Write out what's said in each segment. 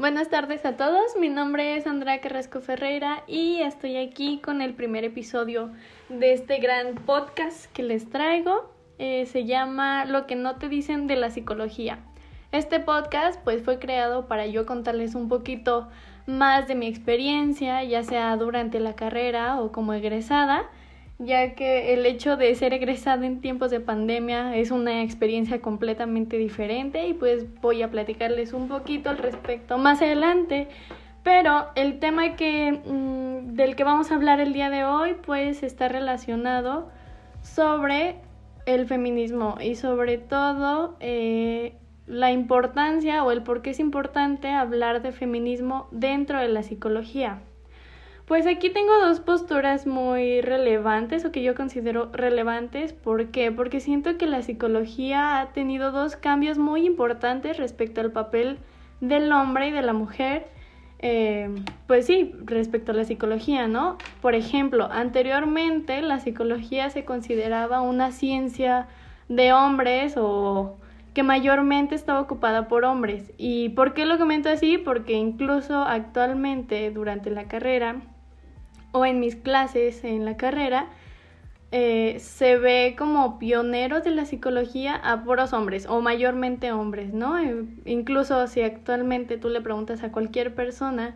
Buenas tardes a todos, mi nombre es Andrea Carrasco Ferreira y estoy aquí con el primer episodio de este gran podcast que les traigo. Eh, se llama Lo que no te dicen de la psicología. Este podcast pues fue creado para yo contarles un poquito más de mi experiencia, ya sea durante la carrera o como egresada ya que el hecho de ser egresada en tiempos de pandemia es una experiencia completamente diferente y pues voy a platicarles un poquito al respecto más adelante. Pero el tema que, mm, del que vamos a hablar el día de hoy pues está relacionado sobre el feminismo y sobre todo eh, la importancia o el por qué es importante hablar de feminismo dentro de la psicología. Pues aquí tengo dos posturas muy relevantes o que yo considero relevantes. ¿Por qué? Porque siento que la psicología ha tenido dos cambios muy importantes respecto al papel del hombre y de la mujer. Eh, pues sí, respecto a la psicología, ¿no? Por ejemplo, anteriormente la psicología se consideraba una ciencia de hombres o que mayormente estaba ocupada por hombres. ¿Y por qué lo comento así? Porque incluso actualmente durante la carrera o en mis clases en la carrera, eh, se ve como pioneros de la psicología a puros hombres o mayormente hombres, ¿no? Eh, incluso si actualmente tú le preguntas a cualquier persona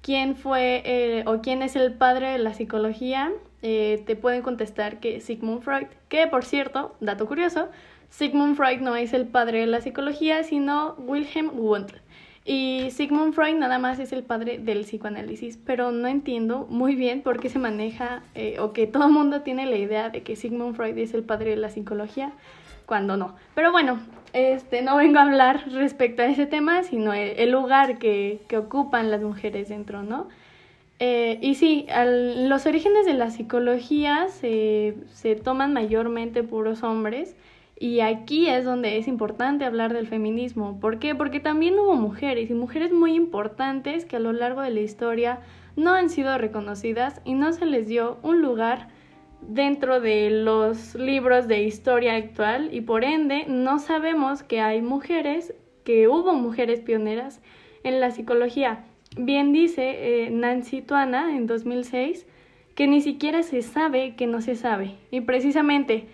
quién fue eh, o quién es el padre de la psicología, te pueden contestar que Sigmund Freud, que por cierto, dato curioso, Sigmund Freud no es el padre de la psicología, sino Wilhelm Wundt. Y Sigmund Freud nada más es el padre del psicoanálisis, pero no entiendo muy bien por qué se maneja eh, o que todo el mundo tiene la idea de que Sigmund Freud es el padre de la psicología cuando no. Pero bueno, este no vengo a hablar respecto a ese tema, sino el, lugar que, que, ocupan las mujeres dentro, ¿no? Eh, y sí, los orígenes de la psicología se, se toman mayormente puros hombres y aquí es donde es importante hablar del feminismo. ¿Por qué? Porque también hubo mujeres y mujeres muy importantes que a lo largo de la historia no han sido reconocidas y no se les dio un lugar dentro de los libros de historia actual y por ende no sabemos que hay mujeres, que hubo mujeres pioneras en la psicología. Bien dice eh, Nancy Tuana en 2006 que ni siquiera se sabe que no se sabe. Y precisamente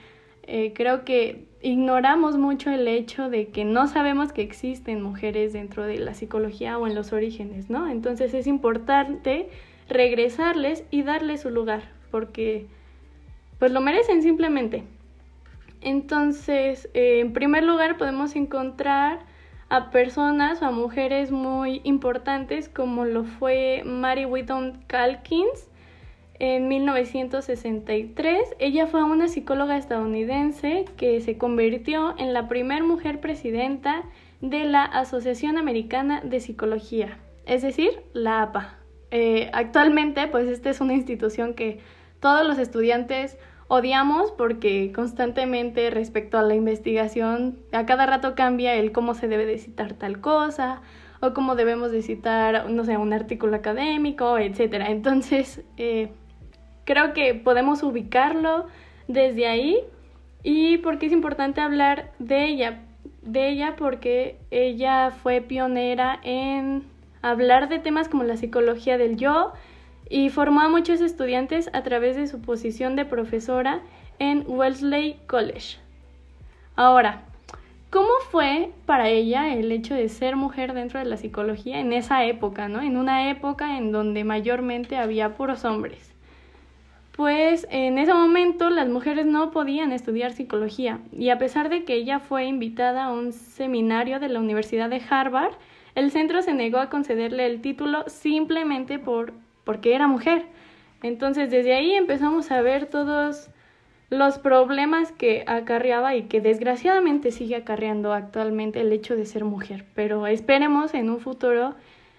eh, creo que ignoramos mucho el hecho de que no sabemos que existen mujeres dentro de la psicología o en los orígenes, ¿no? Entonces es importante regresarles y darles su lugar, porque pues lo merecen simplemente. Entonces, eh, en primer lugar podemos encontrar a personas o a mujeres muy importantes como lo fue Mary Whitton Calkins, en 1963. Ella fue una psicóloga estadounidense que se convirtió en la primera mujer presidenta de la Asociación Americana de Psicología, es decir, la APA. Eh, actualmente, pues esta es una institución que todos los estudiantes odiamos porque constantemente respecto a la investigación, a cada rato cambia el cómo se debe de citar tal cosa o cómo debemos de citar, no sé, un artículo académico, etcétera. Entonces, eh, Creo que podemos ubicarlo desde ahí y porque es importante hablar de ella, de ella porque ella fue pionera en hablar de temas como la psicología del yo y formó a muchos estudiantes a través de su posición de profesora en Wellesley College. Ahora, ¿cómo fue para ella el hecho de ser mujer dentro de la psicología en esa época, ¿no? En una época en donde mayormente había puros hombres pues en ese momento las mujeres no podían estudiar psicología y a pesar de que ella fue invitada a un seminario de la Universidad de Harvard, el centro se negó a concederle el título simplemente por porque era mujer. Entonces desde ahí empezamos a ver todos los problemas que acarreaba y que desgraciadamente sigue acarreando actualmente el hecho de ser mujer. Pero esperemos en un futuro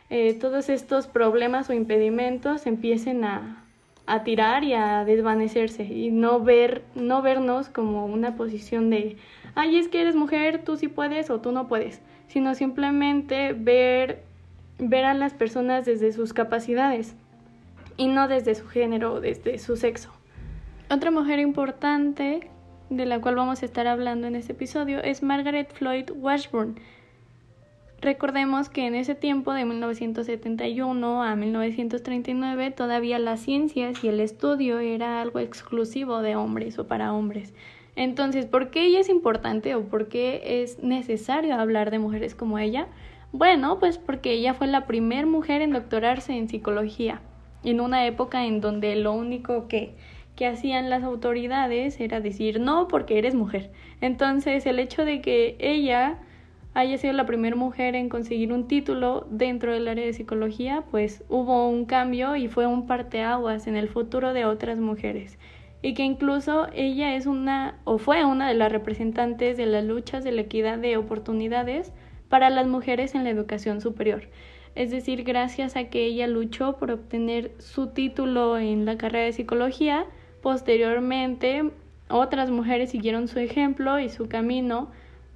eh, todos estos problemas o impedimentos empiecen a, a tirar y a desvanecerse y no ver no vernos como una posición de ay es que eres mujer tú sí puedes o tú no puedes sino simplemente ver ver a las personas desde sus capacidades y no desde su género o desde su sexo. Otra mujer importante de la cual vamos a estar hablando en este episodio es Margaret Floyd Washburn Recordemos que en ese tiempo, de 1971 a 1939, todavía las ciencias y el estudio era algo exclusivo de hombres o para hombres. Entonces, ¿por qué ella es importante o por qué es necesario hablar de mujeres como ella? Bueno, pues porque ella fue la primera mujer en doctorarse en psicología, en una época en donde lo único que, que hacían las autoridades era decir no porque eres mujer. Entonces, el hecho de que ella haya sido la primera mujer en conseguir un título dentro del área de psicología, pues hubo un cambio y fue un parteaguas en el futuro de otras mujeres. Y que incluso ella es una o fue una de las representantes de las luchas de la equidad de oportunidades para las mujeres en la educación superior. Es decir, gracias a que ella luchó por obtener su título en la carrera de psicología, posteriormente otras mujeres siguieron su ejemplo y su camino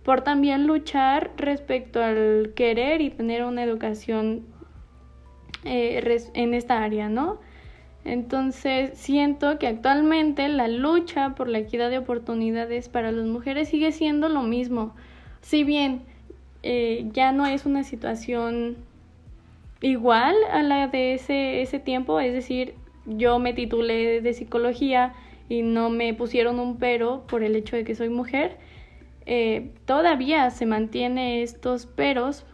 por también luchar respecto al querer y tener una educación eh, en esta área, ¿no? Entonces siento que actualmente la lucha por la equidad de oportunidades para las mujeres sigue siendo lo mismo. Si bien eh, ya no es una situación igual a la de ese, ese tiempo, es decir, yo me titulé de psicología y no me pusieron un pero por el hecho de que soy mujer, eh, todavía se mantiene estos peros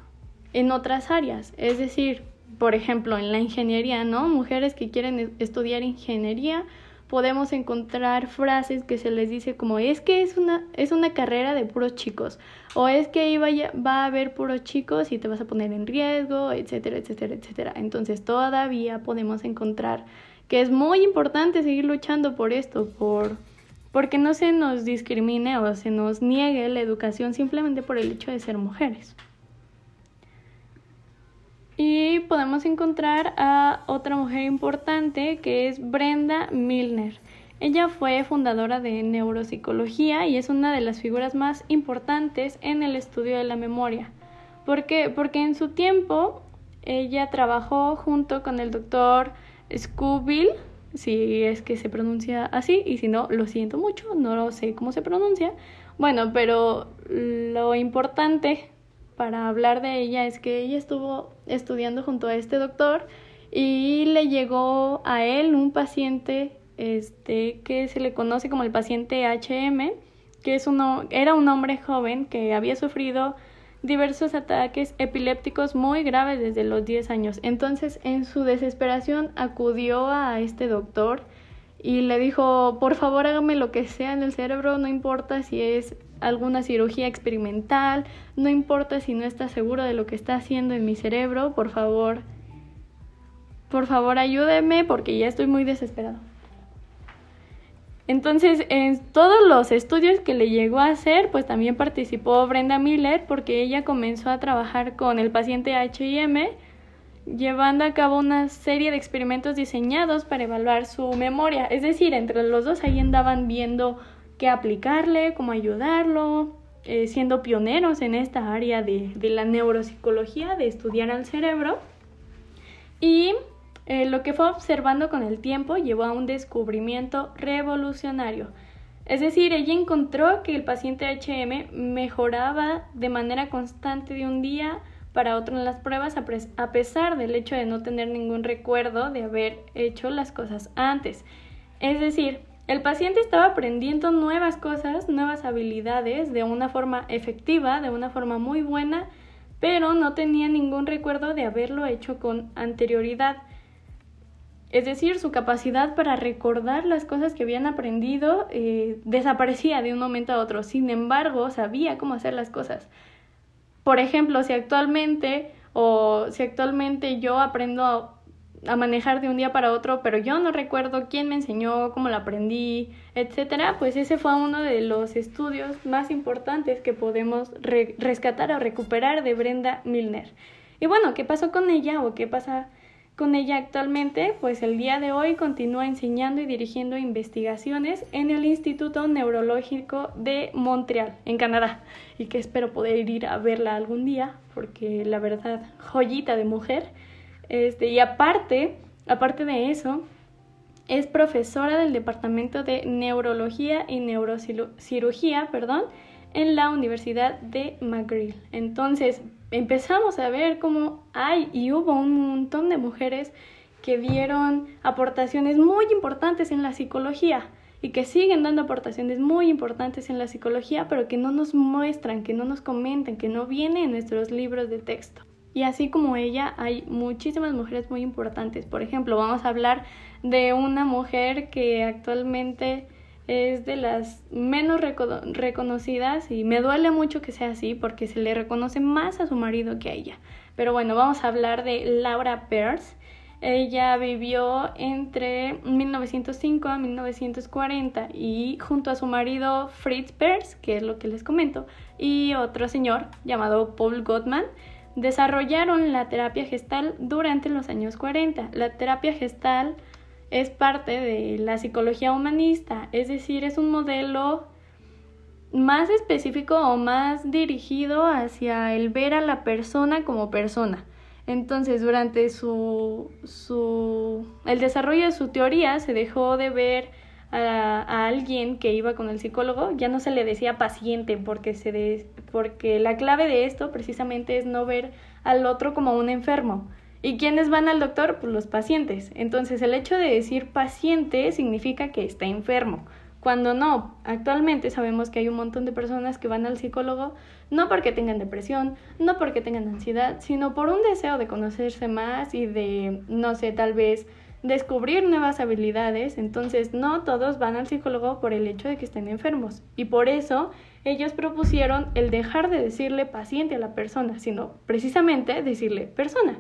en otras áreas. Es decir, por ejemplo, en la ingeniería, ¿no? Mujeres que quieren estudiar ingeniería, podemos encontrar frases que se les dice como es que es una, es una carrera de puros chicos o es que iba va a haber puros chicos y te vas a poner en riesgo, etcétera, etcétera, etcétera. Entonces todavía podemos encontrar que es muy importante seguir luchando por esto, por porque no se nos discrimine o se nos niegue la educación simplemente por el hecho de ser mujeres. Y podemos encontrar a otra mujer importante que es Brenda Milner. Ella fue fundadora de neuropsicología y es una de las figuras más importantes en el estudio de la memoria. ¿Por qué? Porque en su tiempo ella trabajó junto con el doctor Scoville si es que se pronuncia así, y si no, lo siento mucho, no lo sé cómo se pronuncia. Bueno, pero lo importante para hablar de ella es que ella estuvo estudiando junto a este doctor y le llegó a él un paciente este que se le conoce como el paciente HM, que es uno, era un hombre joven que había sufrido diversos ataques epilépticos muy graves desde los 10 años. Entonces, en su desesperación, acudió a este doctor y le dijo, por favor, hágame lo que sea en el cerebro, no importa si es alguna cirugía experimental, no importa si no está seguro de lo que está haciendo en mi cerebro, por favor, por favor ayúdeme porque ya estoy muy desesperado. Entonces, en todos los estudios que le llegó a hacer, pues también participó Brenda Miller porque ella comenzó a trabajar con el paciente HIM, llevando a cabo una serie de experimentos diseñados para evaluar su memoria. Es decir, entre los dos ahí andaban viendo qué aplicarle, cómo ayudarlo, eh, siendo pioneros en esta área de, de la neuropsicología, de estudiar al cerebro. Y eh, lo que fue observando con el tiempo llevó a un descubrimiento revolucionario. Es decir, ella encontró que el paciente HM mejoraba de manera constante de un día para otro en las pruebas a pesar del hecho de no tener ningún recuerdo de haber hecho las cosas antes. Es decir, el paciente estaba aprendiendo nuevas cosas, nuevas habilidades de una forma efectiva, de una forma muy buena, pero no tenía ningún recuerdo de haberlo hecho con anterioridad. Es decir, su capacidad para recordar las cosas que habían aprendido eh, desaparecía de un momento a otro. Sin embargo, sabía cómo hacer las cosas. Por ejemplo, si actualmente o si actualmente yo aprendo a, manejar de un día para otro, pero yo no recuerdo quién me enseñó, cómo lo aprendí, etcétera, pues ese fue uno de los estudios más importantes que podemos rescatar o recuperar de Brenda Milner. Y bueno, ¿qué pasó con ella o qué pasa con ella actualmente, pues el día de hoy continúa enseñando y dirigiendo investigaciones en el Instituto Neurológico de Montreal, en Canadá, y que espero poder ir a verla algún día, porque la verdad, joyita de mujer. Este, y aparte, aparte de eso, es profesora del Departamento de Neurología y Neurocirugía, perdón, en la Universidad de McGill. Entonces, empezamos a ver cómo hay y hubo un montón de mujeres que dieron aportaciones muy importantes en la psicología y que siguen dando aportaciones muy importantes en la psicología, pero que no nos muestran, que no nos comentan, que no vienen en nuestros libros de texto. Y así como ella, hay muchísimas mujeres muy importantes. Por ejemplo, vamos a hablar de una mujer que actualmente es de las menos reconocidas y me duele mucho que sea así porque se le reconoce más a su marido que a ella. Pero bueno, vamos a hablar de Laura Peirce. Ella vivió entre 1905 a 1940 y junto a su marido Fritz Peirce, que es lo que les comento, y otro señor llamado Paul Gottman, desarrollaron la terapia gestal durante los años 40. La terapia gestal es parte de la psicología humanista, es decir, es un modelo más específico o más dirigido hacia el ver a la persona como persona. Entonces, durante su, su el desarrollo de su teoría se dejó de ver a, alguien que iba con el psicólogo, ya no se le decía paciente porque se porque la clave de esto precisamente es no ver al otro como un enfermo, ¿Y quiénes van al doctor? Pues los pacientes. Entonces el hecho de decir paciente significa que está enfermo. Cuando no, actualmente sabemos que hay un montón de personas que van al psicólogo no porque tengan depresión, no porque tengan ansiedad, sino por un deseo de conocerse más y de, no sé, tal vez descubrir nuevas habilidades. Entonces no todos van al psicólogo por el hecho de que estén enfermos. Y por eso ellos propusieron el dejar de decirle paciente a la persona, sino precisamente decirle persona.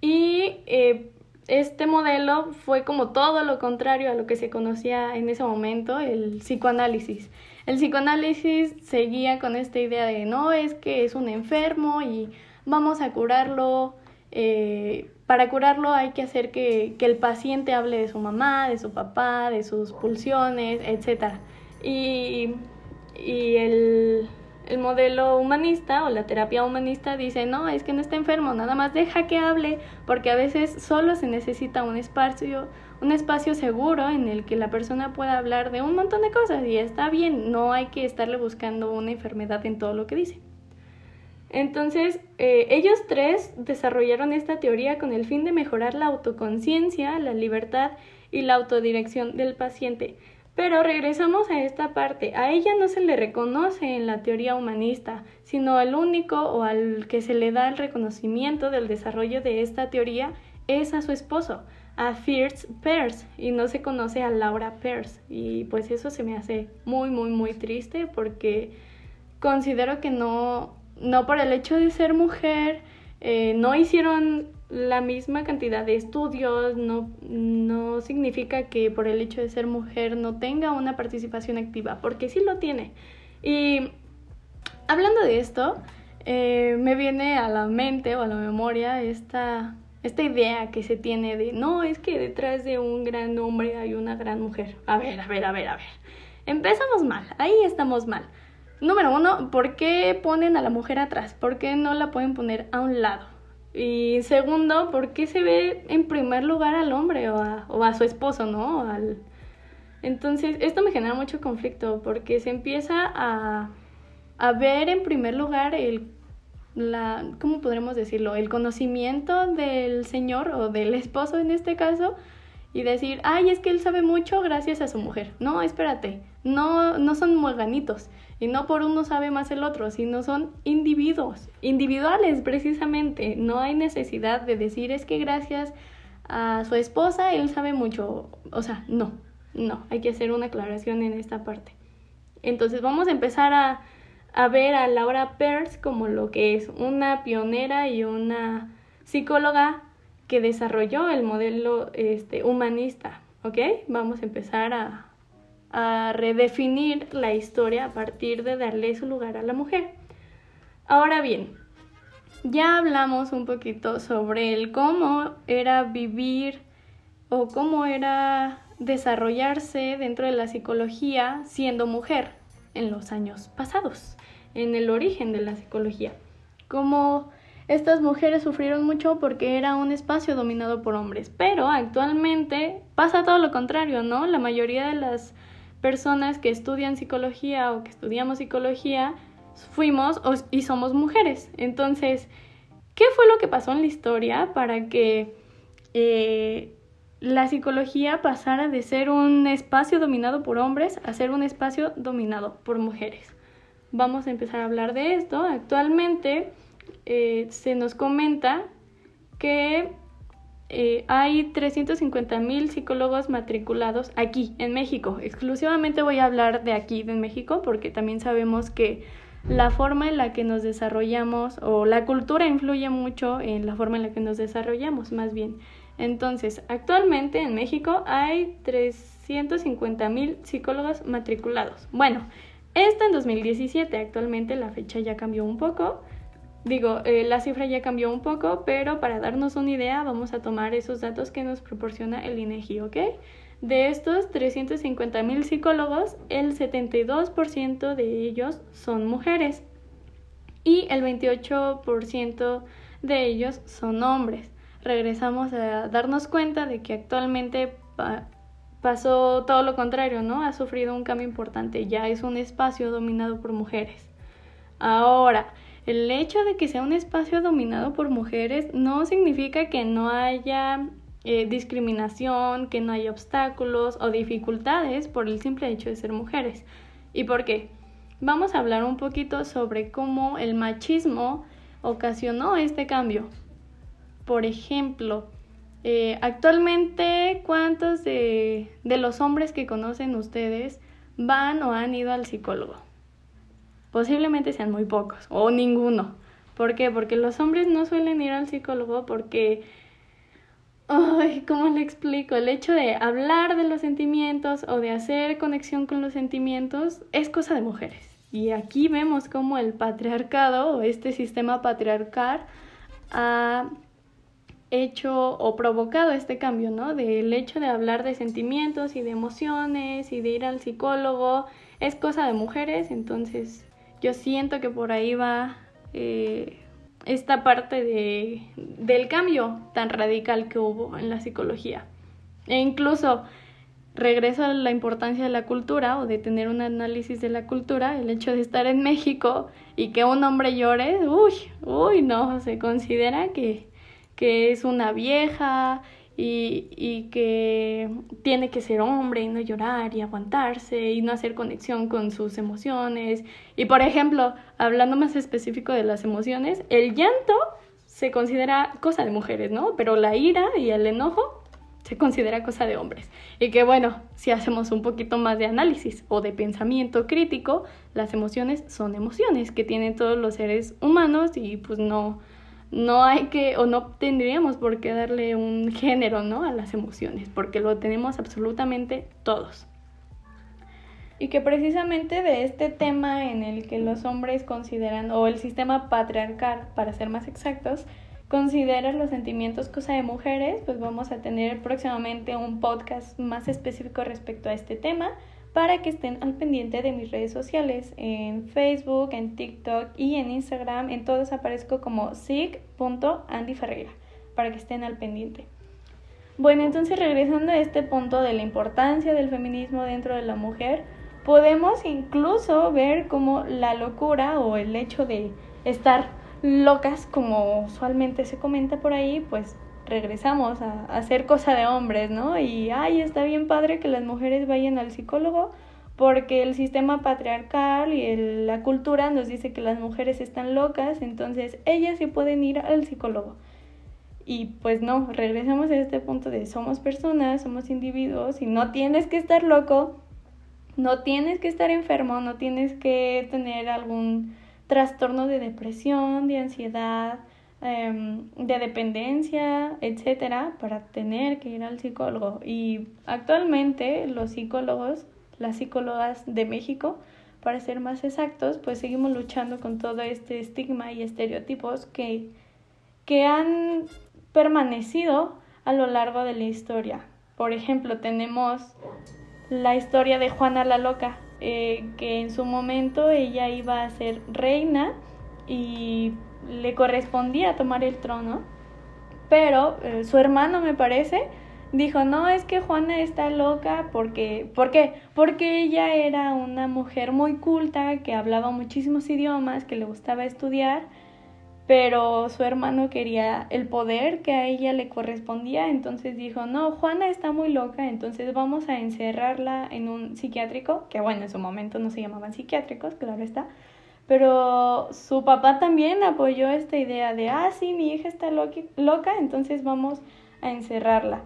Y eh, este modelo fue como todo lo contrario a lo que se conocía en ese momento, el psicoanálisis. El psicoanálisis seguía con esta idea de no es que es un enfermo y vamos a curarlo. Eh, para curarlo hay que hacer que, que, el paciente hable de su mamá, de su papá, de sus pulsiones, etc. Y, y el, el modelo humanista o la terapia humanista dice, no, es que no está enfermo, nada más deja que hable, porque a veces solo se necesita un espacio, un espacio seguro en el que la persona pueda hablar de un montón de cosas y está bien, no hay que estarle buscando una enfermedad en todo lo que dice. Entonces, eh, ellos tres desarrollaron esta teoría con el fin de mejorar la autoconciencia, la libertad y la autodirección del paciente. Pero regresamos a esta parte. A ella no se le reconoce en la teoría humanista, sino al único o al que se le da el reconocimiento del desarrollo de esta teoría es a su esposo, a Fierce Peirce, y no se conoce a Laura Peirce. Y pues eso se me hace muy, muy, muy triste porque considero que no, no por el hecho de ser mujer, eh, no hicieron la misma cantidad de estudios, no, no significa que por el hecho de ser mujer no tenga una participación activa, porque sí lo tiene. Y hablando de esto, eh, me viene a la mente o a la memoria esta, esta idea que se tiene de, no, es que detrás de un gran hombre hay una gran mujer. A ver, a ver, a ver, a ver. Empezamos mal, ahí estamos mal. Número uno, ¿por qué ponen a la mujer atrás? ¿Por qué no la pueden poner a un lado? Y segundo, ¿por qué se ve en primer lugar al hombre o a, o a su esposo, no? Al... Entonces, esto me genera mucho conflicto porque se empieza a, a ver en primer lugar el, la, ¿cómo podremos decirlo? El conocimiento del señor o del esposo en este caso y decir, ay, es que él sabe mucho gracias a su mujer. No, espérate, no, no son mueganitos. Y no por uno sabe más el otro, sino son individuos, individuales precisamente. No hay necesidad de decir es que gracias a su esposa él sabe mucho. O sea, no, no, hay que hacer una aclaración en esta parte. Entonces vamos a empezar a, a ver a Laura Peirce como lo que es una pionera y una psicóloga que desarrolló el modelo este, humanista. ¿Ok? Vamos a empezar a, a redefinir la historia a partir de darle su lugar a la mujer. Ahora bien, ya hablamos un poquito sobre el cómo era vivir o cómo era desarrollarse dentro de la psicología siendo mujer en los años pasados, en el origen de la psicología. Cómo estas mujeres sufrieron mucho porque era un espacio dominado por hombres, pero actualmente pasa todo lo contrario, ¿no? La mayoría de las personas que estudian psicología o que estudiamos psicología fuimos y somos mujeres. Entonces, ¿qué fue lo que pasó en la historia para que eh, la psicología pasara de ser un espacio dominado por hombres a ser un espacio dominado por mujeres? Vamos a empezar a hablar de esto. Actualmente eh, se nos comenta que eh, hay 350 mil psicólogos matriculados aquí, en México. Exclusivamente voy a hablar de aquí, de México, porque también sabemos que la forma en la que nos desarrollamos o la cultura influye mucho en la forma en la que nos desarrollamos, más bien. Entonces, actualmente en México hay 350 mil psicólogos matriculados. Bueno, esto en 2017, actualmente la fecha ya cambió un poco. Digo, eh, la cifra ya cambió un poco, pero para darnos una idea vamos a tomar esos datos que nos proporciona el INEGI, ¿ok? De estos 350 mil psicólogos, el 72% de ellos son mujeres y el 28% de ellos son hombres. Regresamos a darnos cuenta de que actualmente pasó todo lo contrario, ¿no? Ha sufrido un cambio importante, ya es un espacio dominado por mujeres. Ahora, el hecho de que sea un espacio dominado por mujeres no significa que no haya eh, discriminación, que no haya obstáculos o dificultades por el simple hecho de ser mujeres. ¿Y por qué? Vamos a hablar un poquito sobre cómo el machismo ocasionó este cambio. Por ejemplo, eh, actualmente, ¿cuántos de los hombres que conocen ustedes van o han ido al psicólogo? Posiblemente sean muy pocos o ninguno. ¿Por qué? Porque los hombres no suelen ir al psicólogo porque, ay, ¿cómo le explico? El hecho de hablar de los sentimientos o de hacer conexión con los sentimientos es cosa de mujeres. Y aquí vemos cómo el patriarcado o este sistema patriarcal ha hecho o provocado este cambio, ¿no? Del hecho de hablar de sentimientos y de emociones y de ir al psicólogo es cosa de mujeres, entonces yo siento que por ahí va eh, esta parte de, del cambio tan radical que hubo en la psicología. E incluso regreso a la importancia de la cultura o de tener un análisis de la cultura, el hecho de estar en México y que un hombre llore, uy, uy, no, se considera que, que es una vieja y, y, que tiene que ser hombre y no llorar y aguantarse y no hacer conexión con sus emociones. Y por ejemplo, hablando más específico de las emociones, el llanto se considera cosa de mujeres, ¿no? Pero la ira y el enojo se considera cosa de hombres. Y que bueno, si hacemos un poquito más de análisis o de pensamiento crítico, las emociones son emociones que tienen todos los seres humanos y pues no no hay que o no tendríamos por qué darle un género, ¿no? a las emociones, porque lo tenemos absolutamente todos. Y que precisamente de este tema en el que los hombres consideran, o el sistema patriarcal, para ser más exactos, considera los sentimientos cosa de mujeres, pues vamos a tener próximamente un podcast más específico respecto a este tema para que estén al pendiente de mis redes sociales en Facebook, en TikTok y en Instagram. En todos aparezco como sig.andyferreira para que estén al pendiente. Bueno, entonces regresando a este punto de la importancia del feminismo dentro de la mujer, podemos incluso ver cómo la locura o el hecho de estar locas, como usualmente se comenta por ahí, pues regresamos a, hacer cosa de hombres, ¿no? Y, ay, está bien padre que las mujeres vayan al psicólogo porque el sistema patriarcal y la cultura nos dice que las mujeres están locas, entonces ellas sí pueden ir al psicólogo. Y pues no, regresamos a este punto de somos personas, somos individuos y no tienes que estar loco, no tienes que estar enfermo, no tienes que tener algún trastorno de depresión, de ansiedad, Em, de dependencia, etcétera, para tener que ir al psicólogo. Y actualmente los psicólogos, las psicólogas de México, para ser más exactos, pues seguimos luchando con todo este estigma y estereotipos que, que han permanecido a lo largo de la historia. Por ejemplo, tenemos la historia de Juana la Loca, eh, que en su momento ella iba a ser reina y le correspondía tomar el trono, pero eh, su hermano me parece dijo, no, es que Juana está loca porque, ¿por qué? Porque ella era una mujer muy culta, que hablaba muchísimos idiomas, que le gustaba estudiar, pero su hermano quería el poder que a ella le correspondía, entonces dijo, no, Juana está muy loca, entonces vamos a encerrarla en un psiquiátrico, que bueno, en su momento no se llamaban psiquiátricos, claro está, pero su papá también apoyó esta idea de, ah, sí, mi hija está loca, entonces vamos a encerrarla.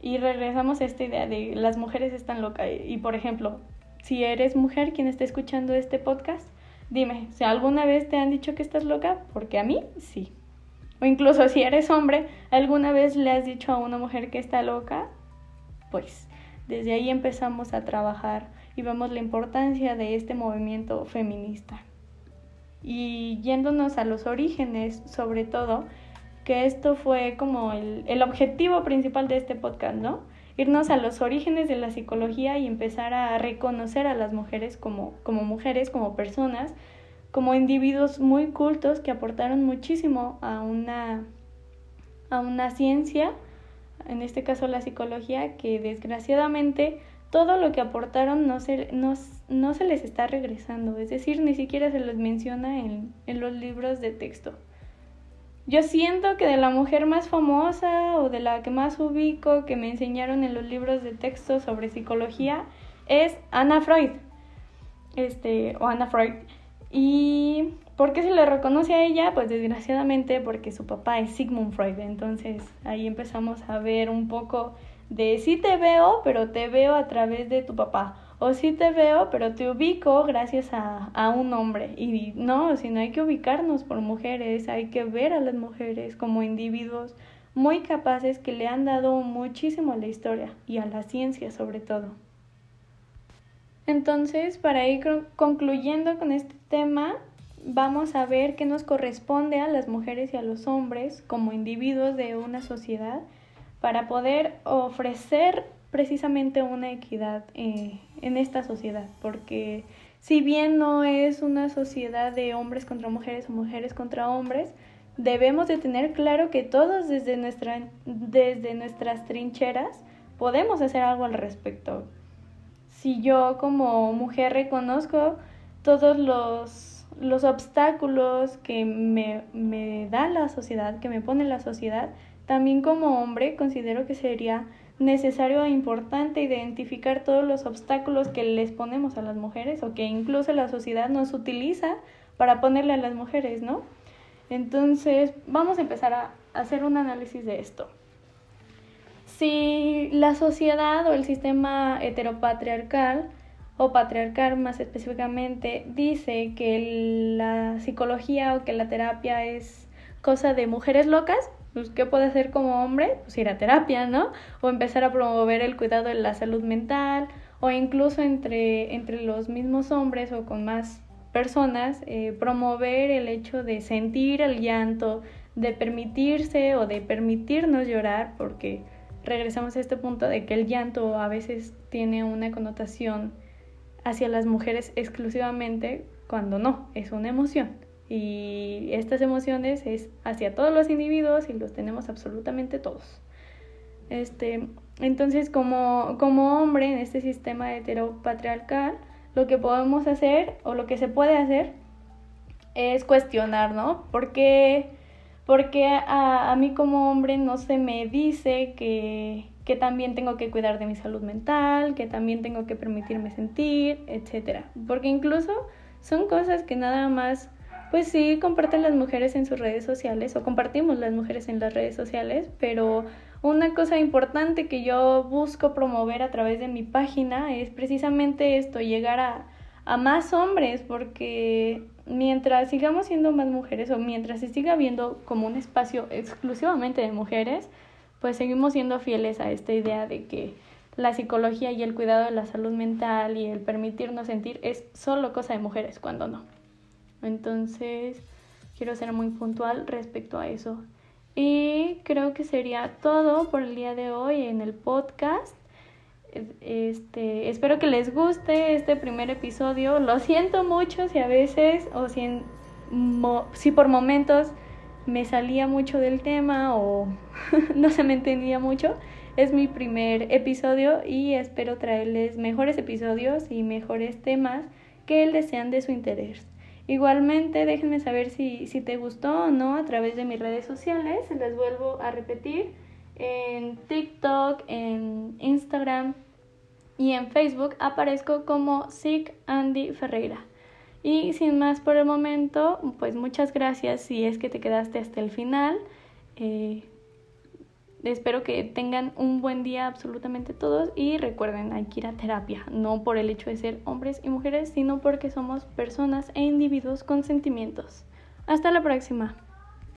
Y regresamos a esta idea de las mujeres están locas. Y por ejemplo, si eres mujer quien está escuchando este podcast, dime, si alguna vez te han dicho que estás loca, porque a mí sí. O incluso si eres hombre, alguna vez le has dicho a una mujer que está loca, pues desde ahí empezamos a trabajar y vemos la importancia de este movimiento feminista. Y yéndonos a los orígenes, sobre todo, que esto fue como el, el objetivo principal de este podcast, ¿no? Irnos a los orígenes de la psicología y empezar a reconocer a las mujeres como, como mujeres, como personas, como individuos muy cultos que aportaron muchísimo a una, a una ciencia, en este caso la psicología, que desgraciadamente todo lo que aportaron no se, no, no se les está regresando, es decir, ni siquiera se les menciona en, en los libros de texto. Yo siento que de la mujer más famosa o de la que más ubico que me enseñaron en los libros de texto sobre psicología es Anna Freud. Este, o Anna Freud. ¿Y por qué se le reconoce a ella? Pues desgraciadamente porque su papá es Sigmund Freud. Entonces ahí empezamos a ver un poco de sí te veo, pero te veo a través de tu papá o sí te veo, pero te ubico gracias a, a un hombre. Y no, sino hay que ubicarnos por mujeres, hay que ver a las mujeres como individuos muy capaces que le han dado muchísimo a la historia y a la ciencia sobre todo. Entonces, para ir concluyendo con este tema, vamos a ver qué nos corresponde a las mujeres y a los hombres como individuos de una sociedad para poder ofrecer precisamente una equidad eh, en esta sociedad, porque si bien no es una sociedad de hombres contra mujeres o mujeres contra hombres, debemos de tener claro que todos desde, nuestra, desde nuestras trincheras podemos hacer algo al respecto. Si yo como mujer reconozco todos los, los obstáculos que me, me da la sociedad, que me pone la sociedad, también como hombre considero que sería necesario e importante identificar todos los obstáculos que les ponemos a las mujeres o que incluso la sociedad nos utiliza para ponerle a las mujeres, ¿no? Entonces, vamos a empezar a hacer un análisis de esto. Si la sociedad o el sistema heteropatriarcal o patriarcal más específicamente dice que la psicología o que la terapia es cosa de mujeres locas, pues, ¿qué puede hacer como hombre? Pues ir a terapia, ¿no? O empezar a promover el cuidado de la salud mental, o incluso entre, entre los mismos hombres o con más personas, eh, promover el hecho de sentir el llanto, de permitirse o de permitirnos llorar, porque regresamos a este punto de que el llanto a veces tiene una connotación hacia las mujeres exclusivamente cuando no, es una emoción. Y estas emociones es hacia todos los individuos y los tenemos absolutamente todos. Este, entonces, como, como hombre en este sistema heteropatriarcal, lo que podemos hacer o lo que se puede hacer es cuestionar, ¿no? ¿Por qué, porque a, a, mí como hombre no se me dice que, que también tengo que cuidar de mi salud mental, que también tengo que permitirme sentir, etcétera? Porque incluso son cosas que nada más pues sí, comparten las mujeres en sus redes sociales o compartimos las mujeres en las redes sociales, pero una cosa importante que yo busco promover a través de mi página es precisamente esto, llegar a, más hombres, porque mientras sigamos siendo más mujeres o mientras se siga viendo como un espacio exclusivamente de mujeres, pues seguimos siendo fieles a esta idea de que la psicología y el cuidado de la salud mental y el permitirnos sentir es solo cosa de mujeres, cuando no. Entonces, quiero ser muy puntual respecto a eso. Y creo que sería todo por el día de hoy en el podcast. Este, espero que les guste este primer episodio. Lo siento mucho si a veces o si, si por momentos me salía mucho del tema o no se me entendía mucho. Es mi primer episodio y espero traerles mejores episodios y mejores temas que les sean de su interés. Igualmente, déjenme saber si, si te gustó o no a través de mis redes sociales. Se les vuelvo a repetir en TikTok, en Instagram y en Facebook aparezco como Sig Andy Ferreira. Y sin más por el momento, pues muchas gracias si es que te quedaste hasta el final. Eh, espero que tengan un buen día absolutamente todos y recuerden, hay que ir a terapia, no por el hecho de ser hombres y mujeres, sino porque somos personas e individuos con sentimientos. Hasta la próxima.